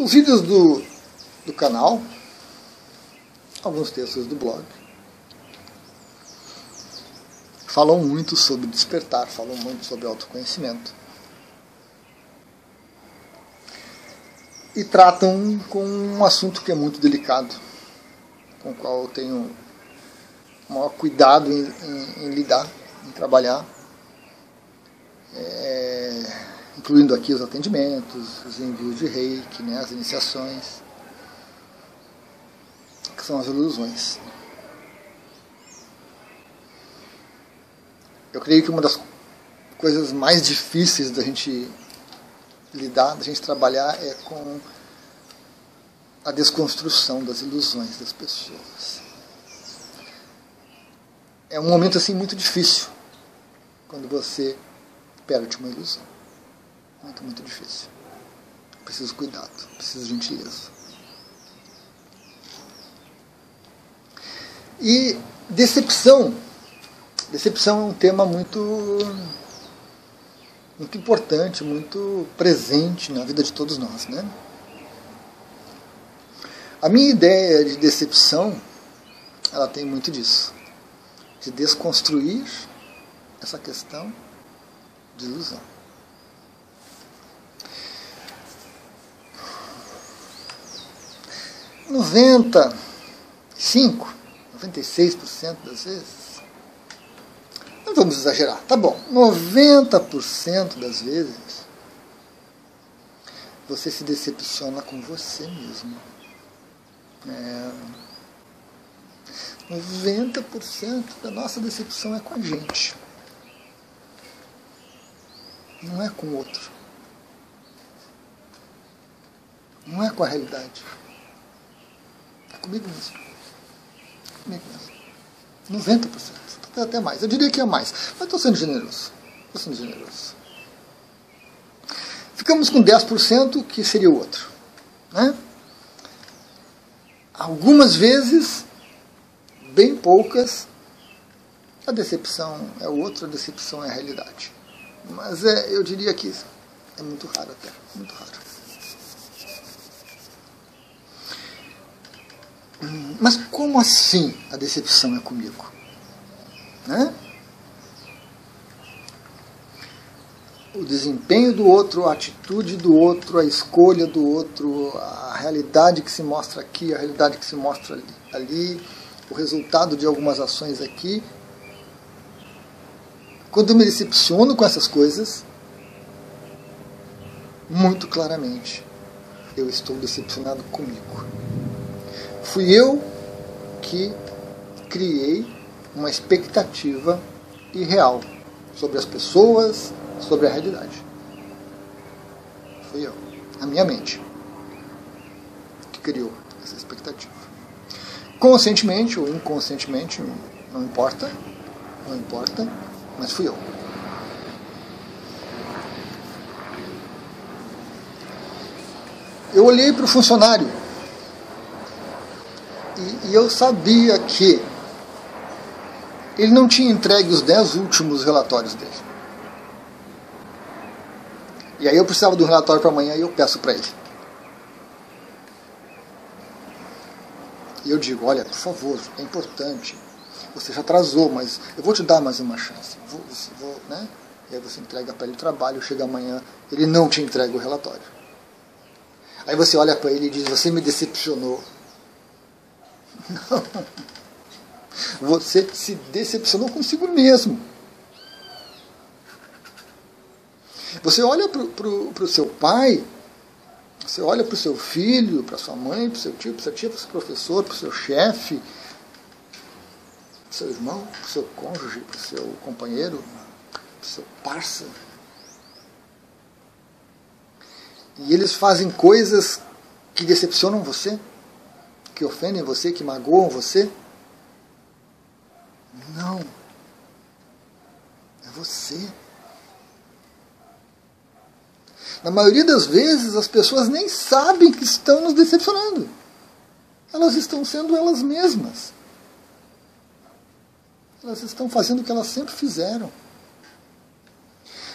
Os vídeos do, do canal, alguns textos do blog, falam muito sobre despertar, falam muito sobre autoconhecimento. E tratam com um assunto que é muito delicado, com o qual eu tenho maior cuidado em, em, em lidar, em trabalhar. É, incluindo aqui os atendimentos, os envios de reiki, né, as iniciações, que são as ilusões. Eu creio que uma das coisas mais difíceis da gente lidar, da gente trabalhar, é com a desconstrução das ilusões das pessoas. É um momento assim muito difícil quando você perde uma ilusão. Muito, muito difícil. Preciso cuidado, preciso gentileza. E decepção Decepção é um tema muito, muito importante, muito presente na vida de todos nós. Né? A minha ideia de decepção, ela tem muito disso. De desconstruir essa questão de ilusão. Noventa cinco, noventa e seis por cento das vezes não vamos exagerar, tá bom. 90% das vezes você se decepciona com você mesmo. É, 90% da nossa decepção é com a gente. Não é com o outro. Não é com a realidade. Comigo mesmo. Comigo mesmo. 90% até mais. Eu diria que é mais. Mas estou sendo generoso. Estou sendo generoso. Ficamos com 10%, que seria o outro. Né? Algumas vezes, bem poucas, a decepção é o outro, a decepção é a realidade. Mas é, eu diria que é muito raro até. Muito raro. Mas como assim a decepção é comigo? Né? O desempenho do outro, a atitude do outro, a escolha do outro, a realidade que se mostra aqui, a realidade que se mostra ali, ali o resultado de algumas ações aqui. Quando eu me decepciono com essas coisas, muito claramente eu estou decepcionado comigo. Fui eu que criei uma expectativa irreal sobre as pessoas, sobre a realidade. Fui eu, a minha mente, que criou essa expectativa. Conscientemente ou inconscientemente, não importa, não importa, mas fui eu. Eu olhei para o funcionário e eu sabia que ele não tinha entregue os dez últimos relatórios dele. E aí eu precisava do relatório para amanhã e eu peço para ele. E eu digo, olha, por favor, é importante. Você já atrasou, mas eu vou te dar mais uma chance. Vou, vou, né? E aí você entrega para ele o trabalho, chega amanhã, ele não te entrega o relatório. Aí você olha para ele e diz, você me decepcionou. Não. Você se decepcionou consigo mesmo. Você olha para o seu pai, você olha para o seu filho, para sua mãe, para o seu tio, para sua tia, para o seu professor, para o seu chefe, para o seu irmão, para o seu cônjuge, para o seu companheiro, para o seu parceiro. E eles fazem coisas que decepcionam você, que ofendem você, que magoam você. Não. É você. Na maioria das vezes, as pessoas nem sabem que estão nos decepcionando. Elas estão sendo elas mesmas. Elas estão fazendo o que elas sempre fizeram.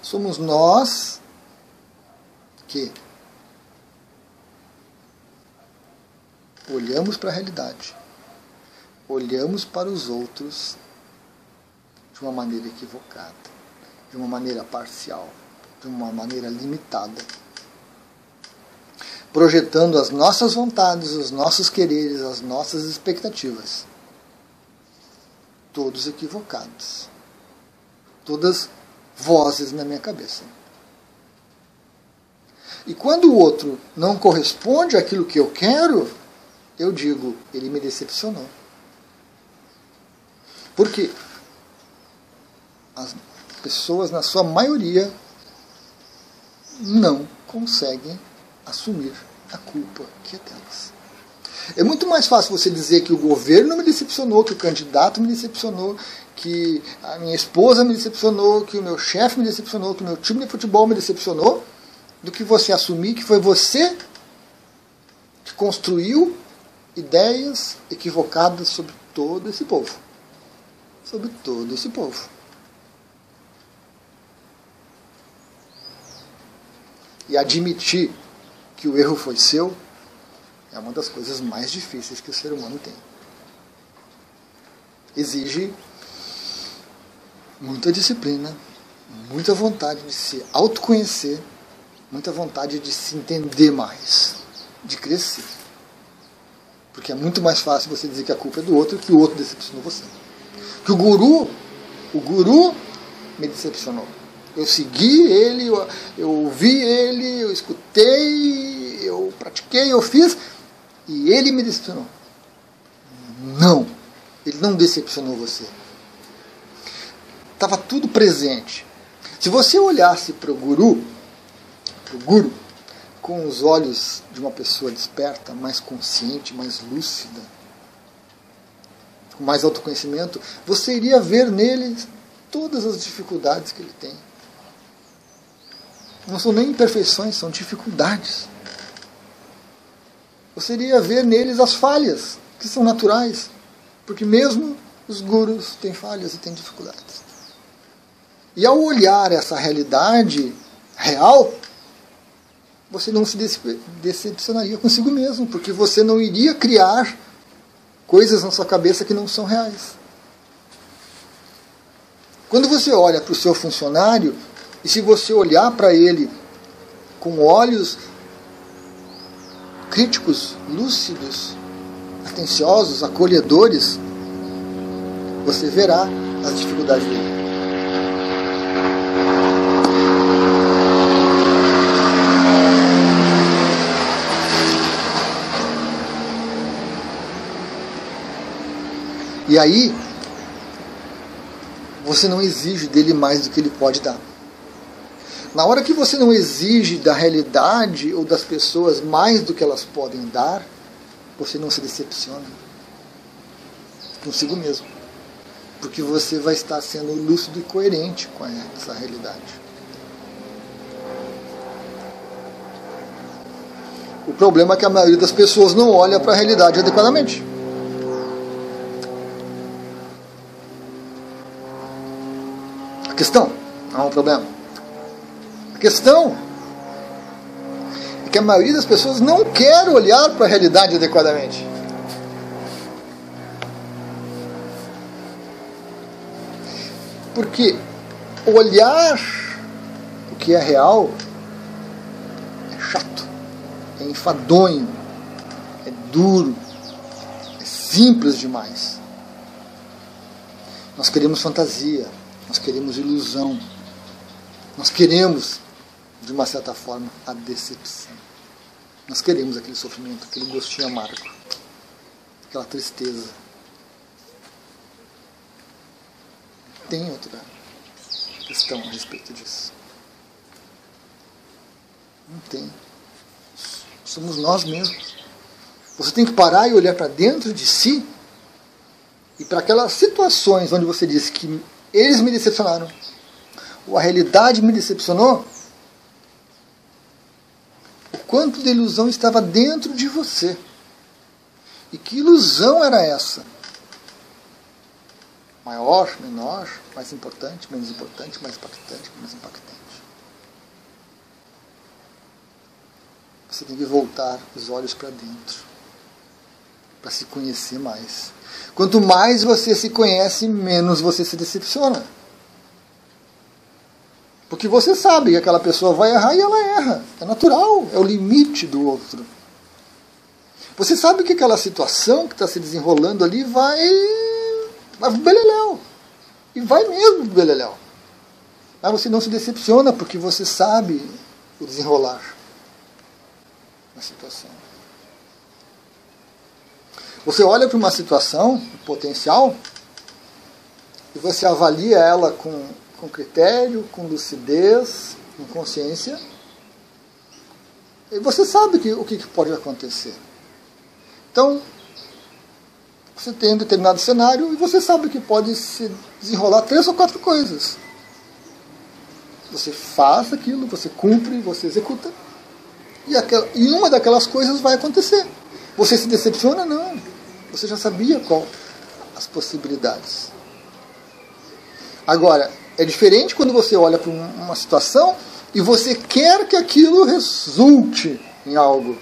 Somos nós que olhamos para a realidade, olhamos para os outros de uma maneira equivocada, de uma maneira parcial, de uma maneira limitada, projetando as nossas vontades, os nossos quereres, as nossas expectativas, todos equivocados, todas vozes na minha cabeça. E quando o outro não corresponde àquilo que eu quero, eu digo, ele me decepcionou. Porque as pessoas, na sua maioria, não conseguem assumir a culpa que é delas. É muito mais fácil você dizer que o governo me decepcionou, que o candidato me decepcionou, que a minha esposa me decepcionou, que o meu chefe me decepcionou, que o meu time de futebol me decepcionou, do que você assumir que foi você que construiu ideias equivocadas sobre todo esse povo. Sobre todo esse povo. E admitir que o erro foi seu é uma das coisas mais difíceis que o ser humano tem. Exige muita disciplina, muita vontade de se autoconhecer, muita vontade de se entender mais, de crescer. Porque é muito mais fácil você dizer que a culpa é do outro que o outro decepcionou você. Que o guru, o guru me decepcionou. Eu segui ele, eu, eu ouvi ele, eu escutei, eu pratiquei, eu fiz, e ele me decepcionou. Não, ele não decepcionou você. Estava tudo presente. Se você olhasse para o guru, para o guru, com os olhos de uma pessoa desperta, mais consciente, mais lúcida, com mais autoconhecimento, você iria ver nele todas as dificuldades que ele tem. Não são nem imperfeições, são dificuldades. Você iria ver neles as falhas, que são naturais, porque mesmo os gurus têm falhas e têm dificuldades. E ao olhar essa realidade real, você não se decepcionaria consigo mesmo, porque você não iria criar coisas na sua cabeça que não são reais. Quando você olha para o seu funcionário, e se você olhar para ele com olhos críticos, lúcidos, atenciosos, acolhedores, você verá as dificuldades dele. E aí, você não exige dele mais do que ele pode dar. Na hora que você não exige da realidade ou das pessoas mais do que elas podem dar, você não se decepciona consigo mesmo. Porque você vai estar sendo lúcido e coerente com essa realidade. O problema é que a maioria das pessoas não olha para a realidade adequadamente. Questão, não há um problema. A questão é que a maioria das pessoas não quer olhar para a realidade adequadamente. Porque olhar o que é real é chato, é enfadonho, é duro, é simples demais. Nós queremos fantasia, nós queremos ilusão. Nós queremos, de uma certa forma, a decepção. Nós queremos aquele sofrimento, aquele gostinho amargo, aquela tristeza. Tem outra questão a respeito disso. Não tem. Somos nós mesmos. Você tem que parar e olhar para dentro de si e para aquelas situações onde você diz que eles me decepcionaram. Ou a realidade me decepcionou. O quanto de ilusão estava dentro de você. E que ilusão era essa? Maior, menor, mais importante, menos importante, mais impactante, menos impactante. Você tem que voltar os olhos para dentro para se conhecer mais. Quanto mais você se conhece, menos você se decepciona. Porque você sabe que aquela pessoa vai errar e ela erra. É natural, é o limite do outro. Você sabe que aquela situação que está se desenrolando ali vai. vai beleléu. E vai mesmo beleléu. Mas você não se decepciona porque você sabe o desenrolar da situação. Você olha para uma situação potencial e você avalia ela com, com critério, com lucidez, com consciência. E você sabe que, o que pode acontecer. Então, você tem um determinado cenário e você sabe que pode se desenrolar três ou quatro coisas. Você faz aquilo, você cumpre, você executa. E, aquela, e uma daquelas coisas vai acontecer. Você se decepciona? Não. Você já sabia qual as possibilidades. Agora, é diferente quando você olha para uma situação e você quer que aquilo resulte em algo.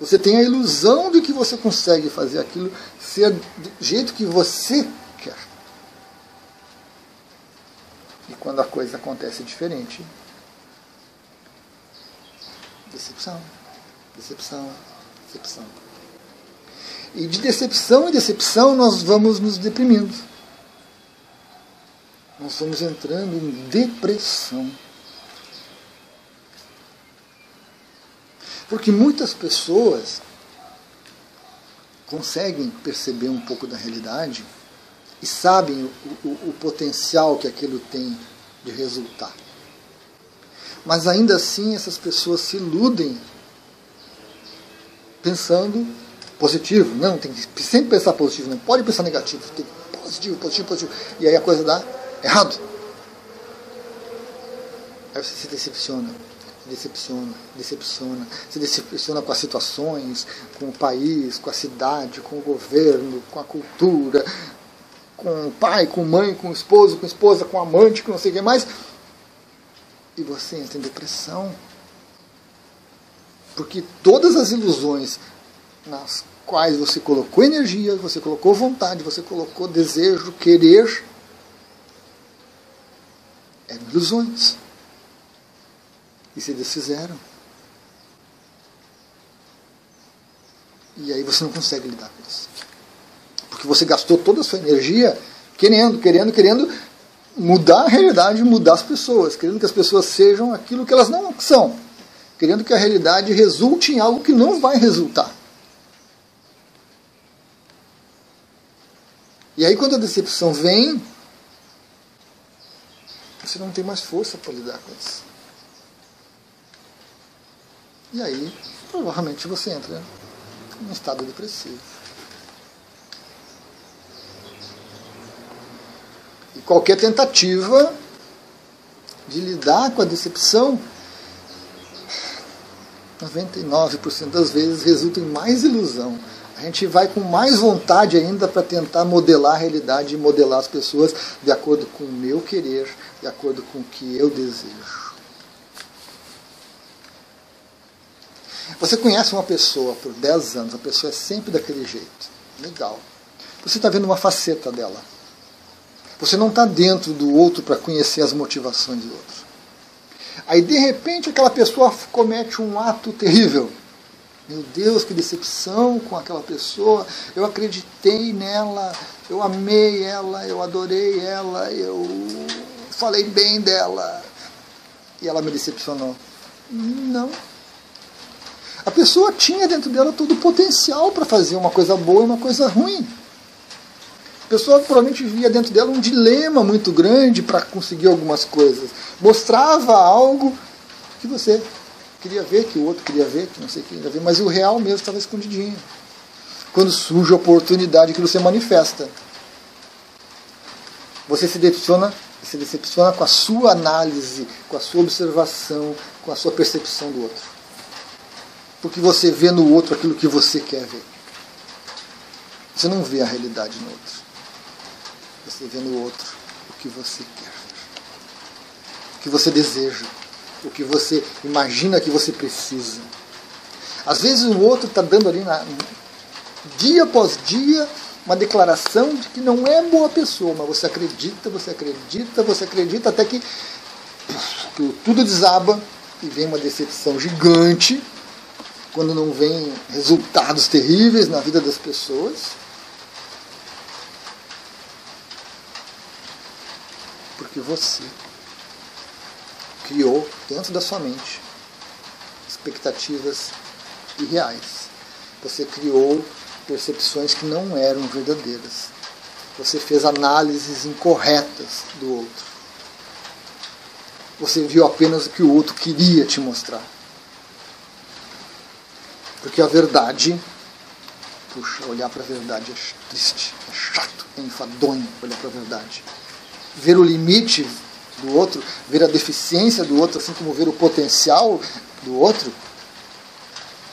Você tem a ilusão de que você consegue fazer aquilo ser do jeito que você quer. E quando a coisa acontece diferente, decepção, decepção, decepção. E de decepção em decepção nós vamos nos deprimindo. Nós vamos entrando em depressão. Porque muitas pessoas conseguem perceber um pouco da realidade e sabem o, o, o, potencial que aquilo tem de resultar. Mas ainda assim essas pessoas se iludem pensando positivo. Não, tem que sempre pensar positivo, não pode pensar negativo. Tem positivo, positivo, positivo. E aí a coisa dá errado. Aí você se decepciona, se decepciona, decepciona, se decepciona com as situações, com o país, com a cidade, com o governo, com a cultura, com o pai, com mãe, com o esposo, com a esposa, com o amante, com não sei o que mais. E você entra em depressão. Porque todas as ilusões nas quais você colocou energia, você colocou vontade, você colocou desejo, querer, eram ilusões. E se desfizeram. E aí você não consegue lidar com isso. Porque você gastou toda a sua energia querendo, querendo, querendo mudar a realidade, mudar as pessoas, querendo que as pessoas sejam aquilo que elas não são, querendo que a realidade resulte em algo que não vai resultar. E aí, quando a decepção vem, você não tem mais força para lidar com isso. E aí, provavelmente, você entra em um estado depressivo. E qualquer tentativa de lidar com a decepção, 99% das vezes resulta em mais ilusão a gente vai com mais vontade ainda para tentar modelar a realidade e modelar as pessoas de acordo com o meu querer, de acordo com o que eu desejo. Você conhece uma pessoa por 10 anos, a pessoa é sempre daquele jeito. Legal. Você está vendo uma faceta dela. Você não está dentro do outro para conhecer as motivações do outro. Aí, de repente, aquela pessoa comete um ato terrível meu Deus, que decepção com aquela pessoa. Eu acreditei nela, eu amei ela, eu adorei ela, eu falei bem dela. E ela me decepcionou. Não. A pessoa tinha dentro dela todo o potencial para fazer uma coisa boa e uma coisa ruim. A pessoa provavelmente via dentro dela um dilema muito grande para conseguir algumas coisas. Mostrava algo que você queria ver, que o outro queria ver, que não sei quem queria ver, mas o real mesmo estava escondidinho. Quando surge a oportunidade que você manifesta. Você se decepciona, se decepciona com a sua análise, com a sua observação, com a sua percepção do outro. Porque você vê no outro aquilo que você quer ver. Você não vê a realidade no outro. Você vê no outro o que você quer ver. O que você deseja o que você imagina que você precisa. Às vezes o outro está dando ali, na, dia após dia, uma declaração de que não é boa pessoa, mas você acredita, você acredita, você acredita, até que, que tudo desaba e vem uma decepção gigante, quando não vem resultados terríveis na vida das pessoas. Porque você criou dentro da sua mente expectativas irreais. Você criou percepções que não eram verdadeiras. Você fez análises incorretas do outro. Você viu apenas o que o outro queria te mostrar. Porque a verdade, puxa, olhar para a verdade é triste, é chato, é enfadonho olhar para a verdade. Ver o limite do outro, ver a deficiência do outro, assim como ver o potencial do outro,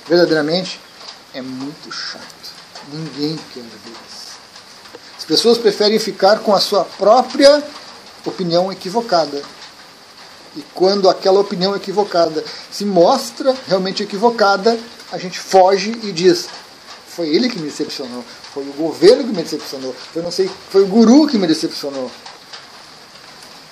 verdadeiramente é muito chato. Ninguém quer ver isso. As pessoas preferem ficar com a sua própria opinião equivocada. E quando aquela opinião equivocada se mostra realmente equivocada, a gente foge e diz: foi ele que me decepcionou, foi o governo que me decepcionou, foi não sei, foi o guru que me decepcionou.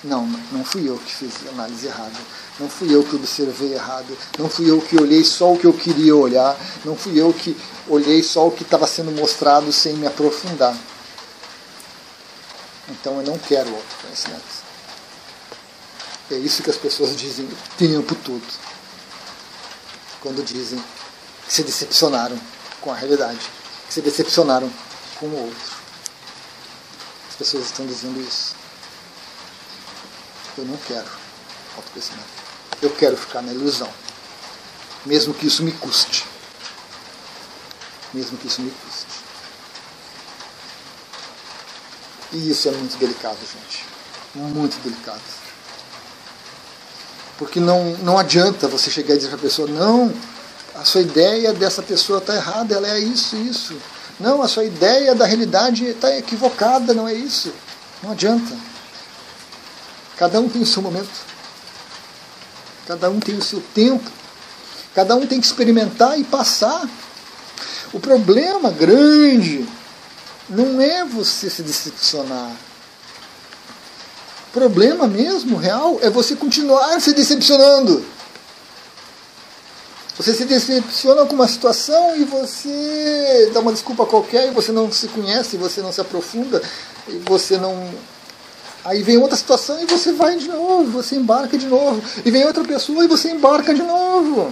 Não, não fui eu que fiz a análise errada. Não fui eu que observei errado. Não fui eu que olhei só o que eu queria olhar. Não fui eu que olhei só o que estava sendo mostrado sem me aprofundar. Então eu não quero outro conhecimento. É isso que as pessoas dizem o tempo todo. Quando dizem que se decepcionaram com a realidade, que se decepcionaram com o outro. As pessoas estão dizendo isso. Eu não quero autoconhecimento. Eu quero ficar na ilusão. Mesmo que isso me custe. Mesmo que isso me custe. E isso é muito delicado, gente. Muito delicado. Porque não, não adianta você chegar e dizer para a pessoa, não, a sua ideia dessa pessoa está errada, ela é isso, isso. Não, a sua ideia da realidade está equivocada, não é isso. Não adianta. Cada um tem o seu momento. Cada um tem o seu tempo. Cada um tem que experimentar e passar. O problema grande não é você se decepcionar. O problema mesmo, real, é você continuar se decepcionando. Você se decepciona com uma situação e você dá uma desculpa qualquer e você não se conhece, você não se aprofunda, e você não Aí vem outra situação e você vai de novo, você embarca de novo. E vem outra pessoa e você embarca de novo.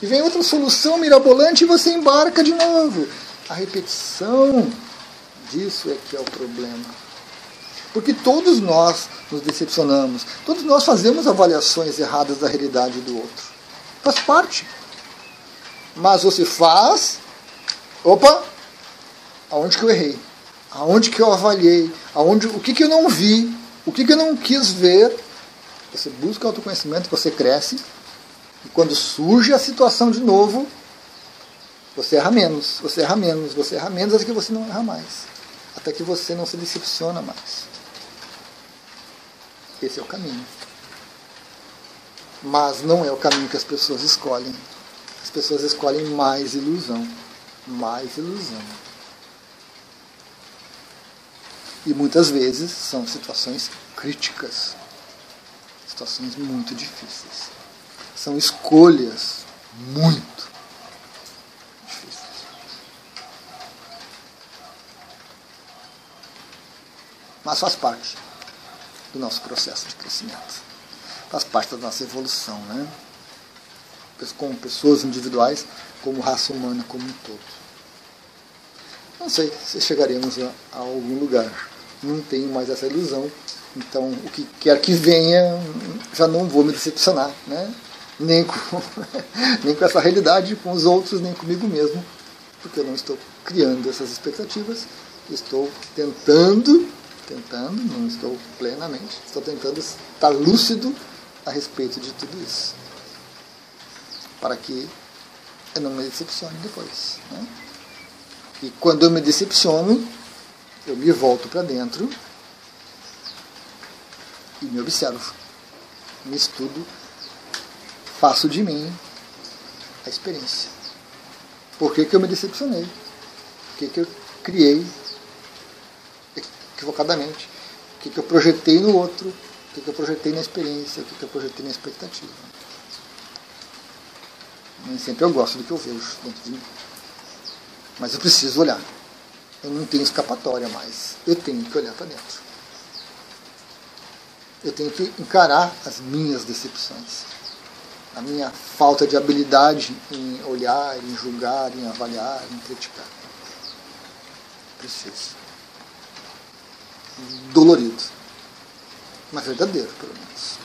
E vem outra solução mirabolante e você embarca de novo. A repetição disso é que é o problema. Porque todos nós nos decepcionamos, todos nós fazemos avaliações erradas da realidade do outro. Faz parte. Mas você faz. Opa! Aonde que eu errei? Aonde que eu avaliei, aonde, o que, que eu não vi, o que, que eu não quis ver. Você busca autoconhecimento, você cresce, e quando surge a situação de novo, você erra menos, você erra menos, você erra menos até que você não erra mais. Até que você não se decepciona mais. Esse é o caminho. Mas não é o caminho que as pessoas escolhem. As pessoas escolhem mais ilusão. Mais ilusão. E muitas vezes são situações críticas, situações muito difíceis. São escolhas muito difíceis. Mas faz parte do nosso processo de crescimento. Faz parte da nossa evolução, né? Como pessoas individuais, como raça humana como um todo. Não sei se chegaremos a, a algum lugar. Não tenho mais essa ilusão. Então, o que quer que venha, já não vou me decepcionar, né? nem, com, nem com essa realidade, com os outros, nem comigo mesmo, porque eu não estou criando essas expectativas. Estou tentando, tentando, não estou plenamente, estou tentando estar lúcido a respeito de tudo isso. Para que eu não me decepcione depois. Né? E quando eu me decepciono, eu me volto para dentro e me observo. Me estudo, faço de mim a experiência. Por que, que eu me decepcionei? Por que, que eu criei equivocadamente? O que, que eu projetei no outro? O que, que eu projetei na experiência? O que, que eu projetei na expectativa? Nem sempre eu gosto do que eu vejo dentro de mim. Mas eu preciso olhar. Eu não tenho escapatória mais. Eu tenho que olhar para dentro. Eu tenho que encarar as minhas decepções. A minha falta de habilidade em olhar, em julgar, em avaliar, em criticar. Preciso. Dolorido. Mas verdadeiro, pelo menos.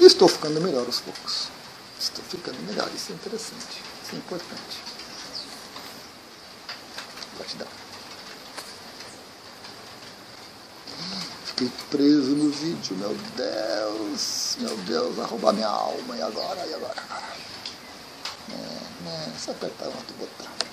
E estou ficando melhor aos poucos. Estou ficando melhor. Isso é interessante. Isso é importante. Fiquei preso no vídeo, meu Deus. Meu Deus, vai roubar minha alma. E agora? E agora? É, né, só apertar um outro botão.